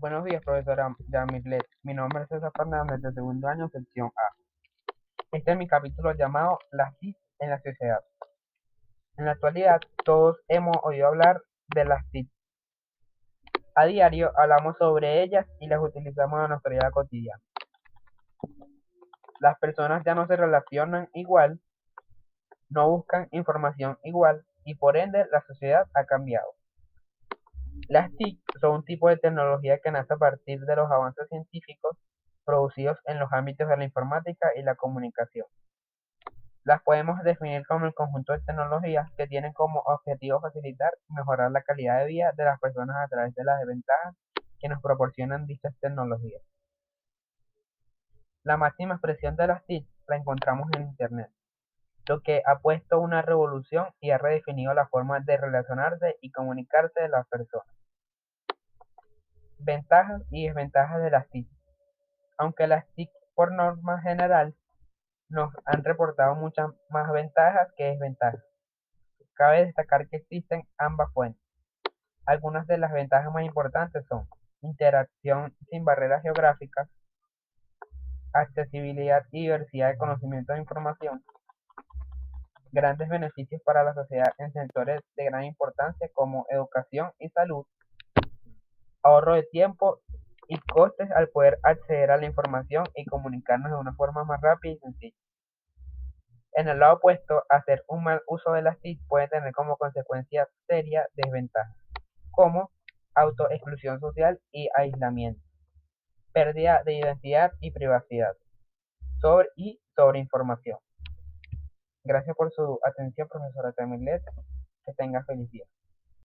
Buenos días, profesora Yamirlet. Mi nombre es César Fernández, de segundo año, sección A. Este es mi capítulo llamado Las TIC en la sociedad. En la actualidad, todos hemos oído hablar de las TIC. A diario hablamos sobre ellas y las utilizamos en nuestra vida cotidiana. Las personas ya no se relacionan igual, no buscan información igual y por ende la sociedad ha cambiado. Las TIC son un tipo de tecnología que nace a partir de los avances científicos producidos en los ámbitos de la informática y la comunicación. Las podemos definir como el conjunto de tecnologías que tienen como objetivo facilitar y mejorar la calidad de vida de las personas a través de las ventajas que nos proporcionan dichas tecnologías. La máxima expresión de las TIC la encontramos en Internet lo que ha puesto una revolución y ha redefinido la forma de relacionarse y comunicarse de las personas. Ventajas y desventajas de las TIC. Aunque las TIC por norma general nos han reportado muchas más ventajas que desventajas. Cabe destacar que existen ambas fuentes. Algunas de las ventajas más importantes son interacción sin barreras geográficas, accesibilidad y diversidad de conocimiento de información, grandes beneficios para la sociedad en sectores de gran importancia como educación y salud, ahorro de tiempo y costes al poder acceder a la información y comunicarnos de una forma más rápida y sencilla. En el lado opuesto, hacer un mal uso de las TIC puede tener como consecuencia serias desventajas, como autoexclusión social y aislamiento, pérdida de identidad y privacidad, sobre y sobreinformación. Gracias por su atención, profesora Camilet. Que tenga feliz día.